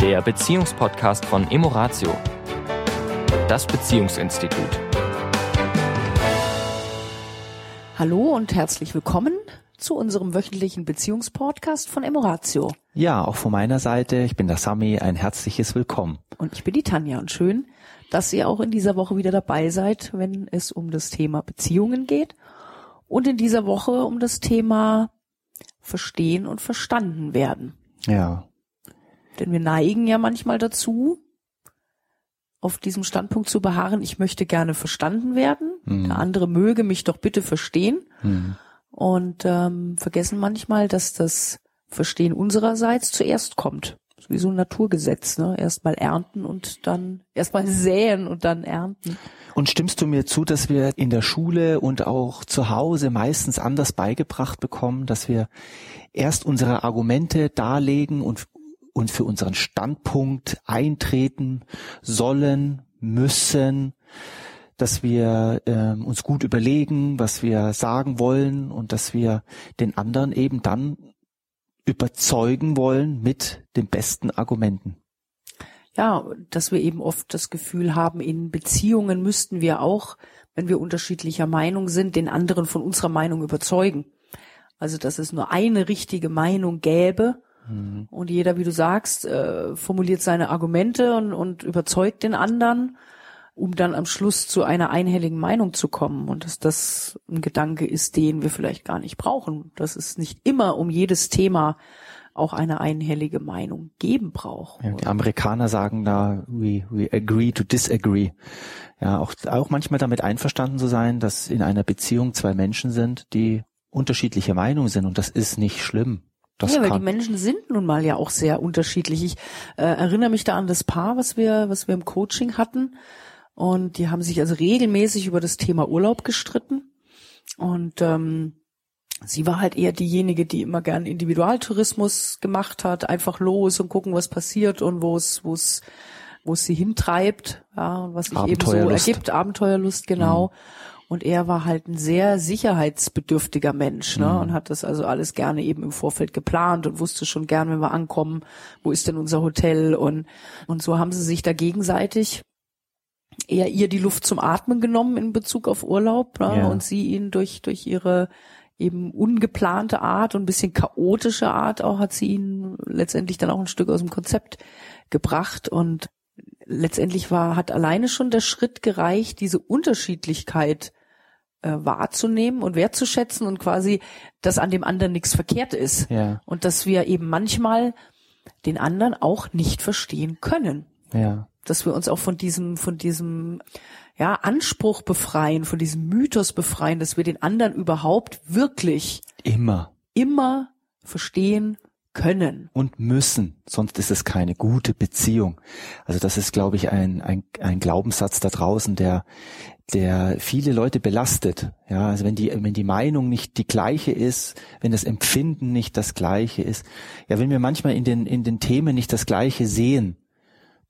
der Beziehungspodcast von Emoratio, das Beziehungsinstitut. Hallo und herzlich willkommen zu unserem wöchentlichen Beziehungspodcast von Emoratio. Ja, auch von meiner Seite, ich bin der Sami, ein herzliches Willkommen. Und ich bin die Tanja und schön, dass ihr auch in dieser Woche wieder dabei seid, wenn es um das Thema Beziehungen geht und in dieser Woche um das Thema Verstehen und Verstanden werden. Ja. Denn wir neigen ja manchmal dazu, auf diesem Standpunkt zu beharren, ich möchte gerne verstanden werden, Mhm. der andere möge mich doch bitte verstehen Hm. und ähm, vergessen manchmal, dass das Verstehen unsererseits zuerst kommt. Wie so ein Naturgesetz, ne? Erstmal ernten und dann erstmal säen und dann ernten. Und stimmst du mir zu, dass wir in der Schule und auch zu Hause meistens anders beigebracht bekommen, dass wir erst unsere Argumente darlegen und, und für unseren Standpunkt eintreten sollen, müssen, dass wir ähm, uns gut überlegen, was wir sagen wollen und dass wir den anderen eben dann überzeugen wollen mit den besten Argumenten. Ja, dass wir eben oft das Gefühl haben, in Beziehungen müssten wir auch, wenn wir unterschiedlicher Meinung sind, den anderen von unserer Meinung überzeugen. Also, dass es nur eine richtige Meinung gäbe und jeder, wie du sagst, äh, formuliert seine Argumente und, und überzeugt den anderen, um dann am Schluss zu einer einhelligen Meinung zu kommen. Und dass das ein Gedanke ist, den wir vielleicht gar nicht brauchen. Dass es nicht immer um jedes Thema auch eine einhellige Meinung geben braucht. Ja, die Amerikaner sagen da, we, we agree to disagree. Ja, auch, auch manchmal damit einverstanden zu sein, dass in einer Beziehung zwei Menschen sind, die unterschiedliche Meinung sind und das ist nicht schlimm. Das ja, weil die kann, Menschen sind nun mal ja auch sehr unterschiedlich. Ich äh, erinnere mich da an das Paar, was wir, was wir im Coaching hatten. Und die haben sich also regelmäßig über das Thema Urlaub gestritten. Und ähm, sie war halt eher diejenige, die immer gern Individualtourismus gemacht hat, einfach los und gucken, was passiert und wo es, wo es, wo es sie hintreibt, ja, und was sich eben so ergibt, Abenteuerlust, genau. Und er war halt ein sehr sicherheitsbedürftiger Mensch, ne? Und hat das also alles gerne eben im Vorfeld geplant und wusste schon gern, wenn wir ankommen, wo ist denn unser Hotel? Und, und so haben sie sich da gegenseitig eher ihr die Luft zum Atmen genommen in Bezug auf Urlaub, ne? Ja. Und sie ihn durch, durch ihre eben ungeplante Art und ein bisschen chaotische Art auch hat sie ihn letztendlich dann auch ein Stück aus dem Konzept gebracht und letztendlich war, hat alleine schon der Schritt gereicht, diese Unterschiedlichkeit äh, wahrzunehmen und wertzuschätzen und quasi, dass an dem anderen nichts verkehrt ist. Ja. Und dass wir eben manchmal den anderen auch nicht verstehen können. ja, Dass wir uns auch von diesem, von diesem, ja, Anspruch befreien, von diesem Mythos befreien, dass wir den anderen überhaupt wirklich immer immer verstehen können. und müssen, sonst ist es keine gute Beziehung. Also das ist, glaube ich, ein, ein, ein Glaubenssatz da draußen, der, der viele Leute belastet. Ja, also wenn die, wenn die Meinung nicht die gleiche ist, wenn das Empfinden nicht das gleiche ist, ja, wenn wir manchmal in den, in den Themen nicht das gleiche sehen,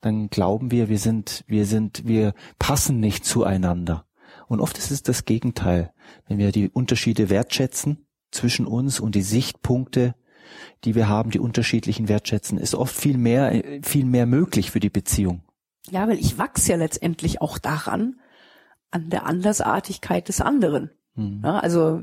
dann glauben wir, wir sind, wir sind, wir passen nicht zueinander. Und oft ist es das Gegenteil. Wenn wir die Unterschiede wertschätzen zwischen uns und die Sichtpunkte, die wir haben, die unterschiedlichen wertschätzen, ist oft viel mehr, äh, viel mehr möglich für die Beziehung. Ja, weil ich wachse ja letztendlich auch daran, an der Andersartigkeit des anderen. Ja, also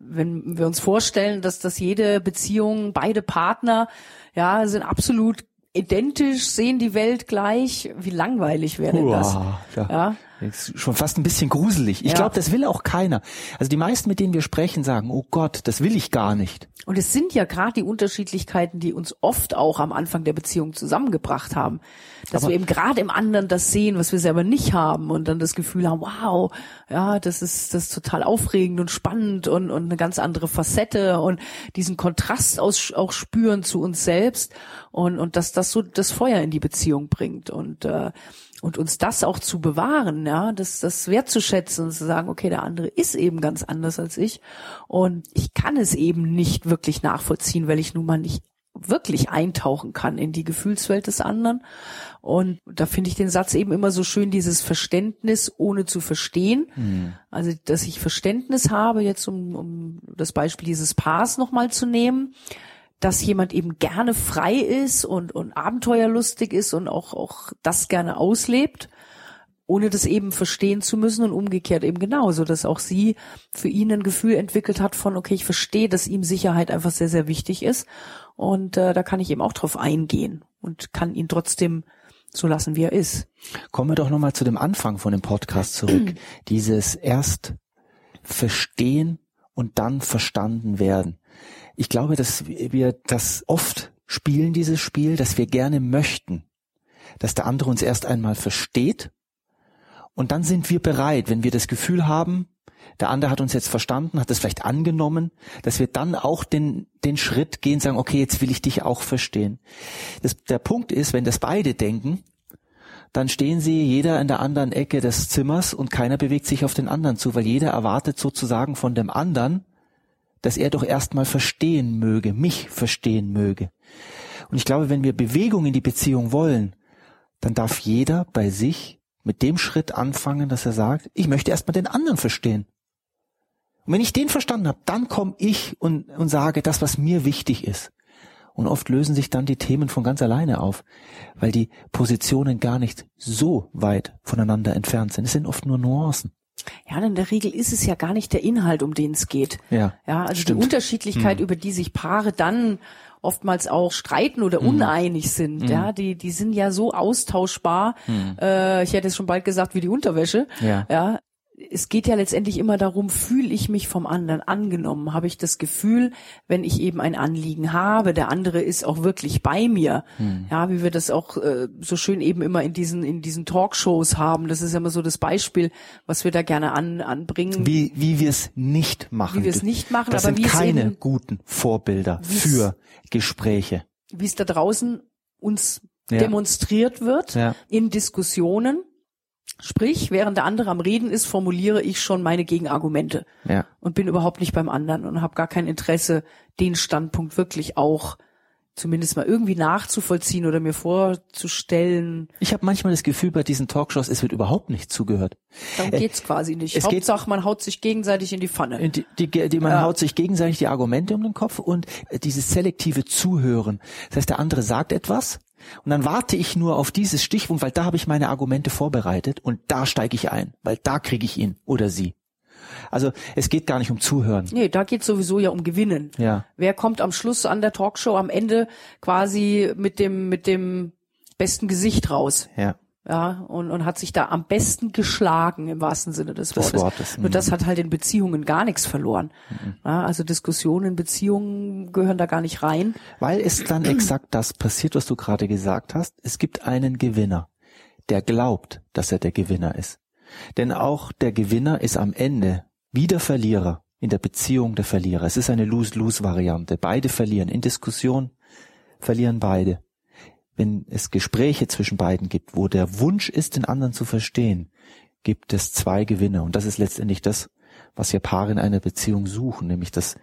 wenn wir uns vorstellen, dass das jede Beziehung, beide Partner, ja, sind absolut identisch, sehen die Welt gleich, wie langweilig wäre denn das? Ja. Ja, Ist schon fast ein bisschen gruselig. Ich Ja. glaube, das will auch keiner. Also die meisten, mit denen wir sprechen, sagen, oh Gott, das will ich gar nicht. Und es sind ja gerade die Unterschiedlichkeiten, die uns oft auch am Anfang der Beziehung zusammengebracht haben. Dass Aber- wir eben gerade im anderen das sehen, was wir selber nicht haben und dann das Gefühl haben, wow, ja, das ist, das ist total aufregend und spannend und, und eine ganz andere Facette und diesen Kontrast aus, auch spüren zu uns selbst und, und dass das so das Feuer in die Beziehung bringt und, äh, und uns das auch zu bewahren, ja, das, das wertzuschätzen und zu sagen, okay, der andere ist eben ganz anders als ich und ich kann es eben nicht wirklich nachvollziehen, weil ich nun mal nicht wirklich eintauchen kann in die Gefühlswelt des anderen. Und da finde ich den Satz eben immer so schön, dieses Verständnis ohne zu verstehen. Also, dass ich Verständnis habe, jetzt um, um das Beispiel dieses Paars nochmal zu nehmen, dass jemand eben gerne frei ist und, und abenteuerlustig ist und auch, auch das gerne auslebt, ohne das eben verstehen zu müssen und umgekehrt eben genauso, dass auch sie für ihn ein Gefühl entwickelt hat von, okay, ich verstehe, dass ihm Sicherheit einfach sehr, sehr wichtig ist und äh, da kann ich eben auch drauf eingehen und kann ihn trotzdem so lassen, wie er ist. Kommen wir doch nochmal zu dem Anfang von dem Podcast zurück. Dieses erst verstehen und dann verstanden werden. Ich glaube, dass wir das oft spielen, dieses Spiel, dass wir gerne möchten, dass der andere uns erst einmal versteht und dann sind wir bereit, wenn wir das Gefühl haben, der andere hat uns jetzt verstanden, hat das vielleicht angenommen, dass wir dann auch den, den Schritt gehen, sagen, okay, jetzt will ich dich auch verstehen. Das, der Punkt ist, wenn das beide denken, dann stehen sie jeder in der anderen Ecke des Zimmers und keiner bewegt sich auf den anderen zu, weil jeder erwartet sozusagen von dem anderen, dass er doch erstmal verstehen möge, mich verstehen möge. Und ich glaube, wenn wir Bewegung in die Beziehung wollen, dann darf jeder bei sich mit dem Schritt anfangen, dass er sagt, ich möchte erstmal den anderen verstehen. Und wenn ich den verstanden habe, dann komme ich und, und sage das, was mir wichtig ist. Und oft lösen sich dann die Themen von ganz alleine auf, weil die Positionen gar nicht so weit voneinander entfernt sind. Es sind oft nur Nuancen. Ja, in der Regel ist es ja gar nicht der Inhalt, um den es geht. Ja, Ja, also stimmt. die Unterschiedlichkeit, Hm. über die sich Paare dann oftmals auch streiten oder Hm. uneinig sind, ja, die, die sind ja so austauschbar. Äh, ich hätte es schon bald gesagt, wie die Unterwäsche. Hm. Ja. ja. Es geht ja letztendlich immer darum, fühle ich mich vom anderen angenommen? Habe ich das Gefühl, wenn ich eben ein Anliegen habe, der andere ist auch wirklich bei mir? Hm. Ja, wie wir das auch äh, so schön eben immer in diesen in diesen Talkshows haben. Das ist ja immer so das Beispiel, was wir da gerne an, anbringen. Wie, wie wir es nicht machen. Wie wir es nicht machen, das aber sind wie es keine eben- guten Vorbilder für Gespräche. wie es da draußen uns Ja. demonstriert wird Ja. in Diskussionen. Sprich, während der andere am Reden ist, formuliere ich schon meine Gegenargumente Ja. und bin überhaupt nicht beim anderen und habe gar kein Interesse, den Standpunkt wirklich auch zumindest mal irgendwie nachzuvollziehen oder mir vorzustellen. Ich habe manchmal das Gefühl bei diesen Talkshows, es wird überhaupt nicht zugehört. Darum Äh, geht's quasi nicht. es geht- Hauptsache, man haut sich gegenseitig in die Pfanne. Die, die, die man Ja. haut sich gegenseitig die Argumente um den Kopf und äh, dieses selektive Zuhören. Das heißt, der andere sagt etwas und dann warte ich nur auf dieses Stichwort, weil da habe ich meine Argumente vorbereitet und da steige ich ein, weil da kriege ich ihn oder sie. Also es geht gar nicht um Zuhören. Nee, da geht's sowieso ja um Gewinnen. Ja. Wer kommt am Schluss an der Talkshow am Ende quasi mit dem, mit dem besten Gesicht raus? Ja. Ja, und, und hat sich da am besten geschlagen im wahrsten Sinne des Wortes. Wortes, Nur mhm. das hat halt in Beziehungen gar nichts verloren. Ja, also Diskussionen in Beziehungen gehören da gar nicht rein. Weil es dann exakt das passiert, was du gerade gesagt hast. Es gibt einen Gewinner, der glaubt, dass er der Gewinner ist. Denn auch der Gewinner ist am Ende wieder Verlierer in der Beziehung der Verlierer. Es ist eine Lose-Lose-Variante. Beide verlieren. In Diskussion verlieren beide. Wenn es Gespräche zwischen beiden gibt, wo der Wunsch ist, den anderen zu verstehen, gibt es zwei Gewinner. Und das ist letztendlich das, was ja Paare in einer Beziehung suchen, nämlich dass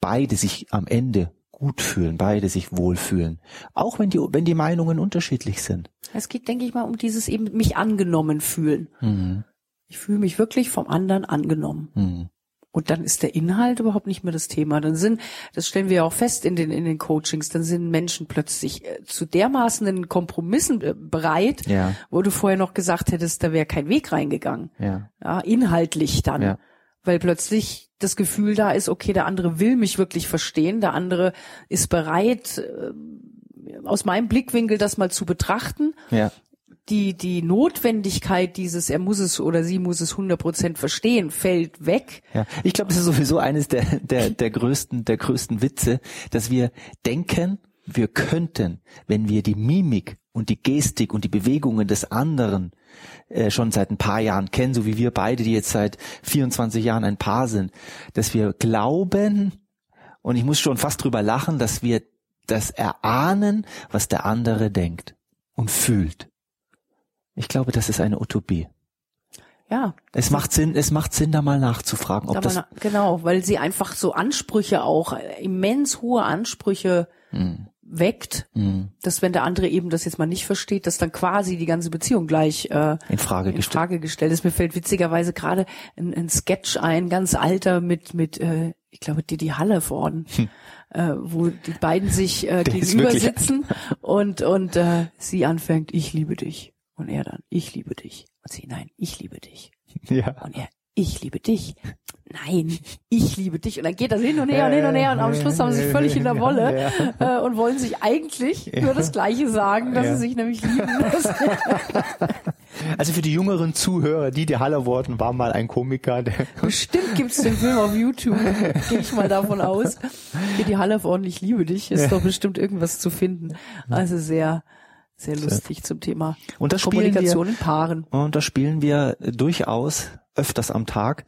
beide sich am Ende gut fühlen, beide sich wohlfühlen. Auch wenn die, wenn die Meinungen unterschiedlich sind. Es geht, denke ich mal, um dieses eben mich angenommen fühlen. Mhm. Ich fühle mich wirklich vom anderen angenommen. Mhm. Und dann ist der Inhalt überhaupt nicht mehr das Thema. Dann sind, das stellen wir ja auch fest in den, in den Coachings, dann sind Menschen plötzlich äh, zu dermaßen in Kompromissen äh, bereit, Ja. wo du vorher noch gesagt hättest, da wäre kein Weg reingegangen. Ja. Ja, inhaltlich dann. Ja. Weil plötzlich das Gefühl da ist, okay, der andere will mich wirklich verstehen, der andere ist bereit, äh, aus meinem Blickwinkel das mal zu betrachten Ja. Die, die Notwendigkeit dieses, er muss es oder sie muss es 100% verstehen, fällt weg. Ja, ich glaube, es ist sowieso eines der, der, der größten, der größten Witze, dass wir denken, wir könnten, wenn wir die Mimik und die Gestik und die Bewegungen des anderen äh, schon seit ein paar Jahren kennen, so wie wir beide, die jetzt seit 24 Jahren ein Paar sind, dass wir glauben, und ich muss schon fast drüber lachen, dass wir das erahnen, was der andere denkt und fühlt. Ich glaube, das ist eine Utopie. Ja, Es macht Sinn, es macht Sinn, da mal nachzufragen, ob aber das na, genau, weil sie einfach so Ansprüche auch, äh, immens hohe Ansprüche Hm. weckt, hm, dass wenn der andere eben das jetzt mal nicht versteht, dass dann quasi die ganze Beziehung gleich äh, in Frage in gestellt. Frage gestellt ist. Mir fällt witzigerweise gerade ein, ein Sketch ein, ganz alter mit mit äh, ich glaube Didi Hallervorden. Hm. äh, wo die beiden sich äh, gegenüber sitzen und und äh, sie anfängt, ich liebe dich und er dann, ich liebe dich und sie, nein, ich liebe dich Ja. und er, ich liebe dich. Nein, ich liebe dich. Und dann geht das hin und her und hin und her und am Schluss haben sie sich völlig in der Wolle äh, und wollen sich eigentlich nur das Gleiche sagen, dass Ja. sie sich nämlich lieben. Also für die jüngeren Zuhörer, die die Hallerworten war mal ein Komiker, der Bestimmt gibt's den Film auf YouTube, gehe ich mal davon aus. Hier die Halle von Ich liebe dich, ist doch bestimmt irgendwas zu finden. Also sehr, sehr lustig zum Thema Und das Kommunikation wir- in Paaren. Und das spielen wir durchaus öfters am Tag.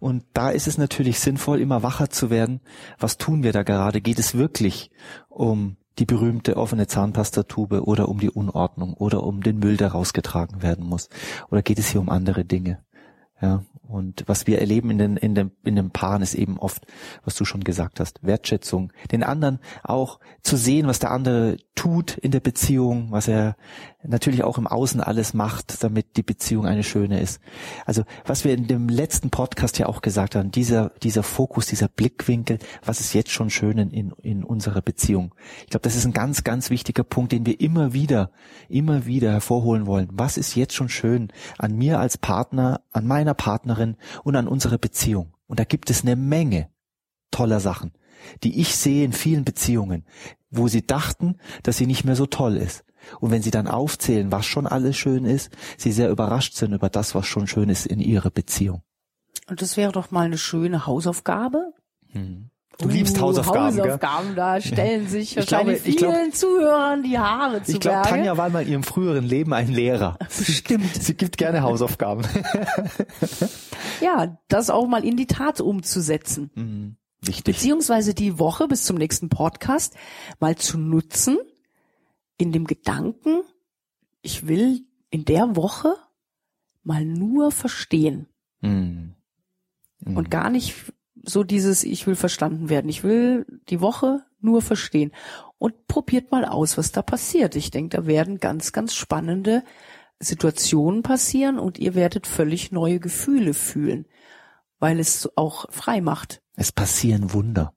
Und da ist es natürlich sinnvoll, immer wacher zu werden. Was tun wir da gerade? Geht es wirklich um die berühmte offene Zahnpastatube oder um die Unordnung oder um den Müll, der rausgetragen werden muss? Oder geht es hier um andere Dinge? Ja, und was wir erleben in den, in den, in den Paaren ist eben oft, was du schon gesagt hast, Wertschätzung. Den anderen auch zu sehen, was der andere tut in der Beziehung, was er natürlich auch im Außen alles macht, damit die Beziehung eine schöne ist. Also, was wir in dem letzten Podcast ja auch gesagt haben, dieser, dieser Fokus, dieser Blickwinkel, was ist jetzt schon schön in, in, unserer Beziehung? Ich glaube, das ist ein ganz, ganz wichtiger Punkt, den wir immer wieder, immer wieder hervorholen wollen. Was ist jetzt schon schön an mir als Partner, an meiner Partnerin und an unserer Beziehung? Und da gibt es eine Menge toller Sachen, die ich sehe in vielen Beziehungen, wo sie dachten, dass sie nicht mehr so toll ist. Und wenn sie dann aufzählen, was schon alles schön ist, sie sehr überrascht sind über das, was schon schön ist in ihrer Beziehung. Und das wäre doch mal eine schöne Hausaufgabe. Du liebst Uh, Hausaufgaben, gell? Hausaufgaben, da stellen sich Ich glaube, wahrscheinlich ich glaub- vielen Zuhörern die Haare zu Ich glaube. Tanja war mal in ihrem früheren Leben ein Lehrer. Bestimmt. Sie gibt gerne Hausaufgaben. Ja, das auch mal in die Tat umzusetzen. Wichtig. beziehungsweise die Woche bis zum nächsten Podcast mal zu nutzen in dem Gedanken, ich will in der Woche mal nur verstehen Mhm. und gar nicht so dieses, ich will verstanden werden. Ich will die Woche nur verstehen. Und probiert mal aus, was da passiert. Ich denke, da werden ganz, ganz spannende Situationen passieren und ihr werdet völlig neue Gefühle fühlen, weil es auch frei macht. Es passieren Wunder.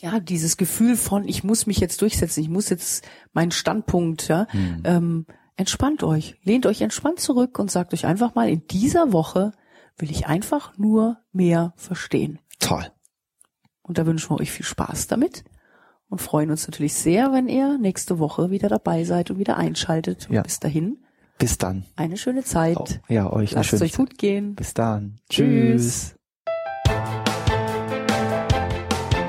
Ja, dieses Gefühl von, ich muss mich jetzt durchsetzen, ich muss jetzt meinen Standpunkt, ja, ähm, entspannt euch, lehnt euch entspannt zurück und sagt euch einfach mal, in dieser Woche will ich einfach nur mehr verstehen. Toll. Und da wünschen wir euch viel Spaß damit und freuen uns natürlich sehr, wenn ihr nächste Woche wieder dabei seid und wieder einschaltet. Und Ja. bis dahin Bis dann. eine schöne Zeit. Oh, ja, euch eine Lasst es schöne euch gut gehen. Bis dann. Tschüss. Tschüss.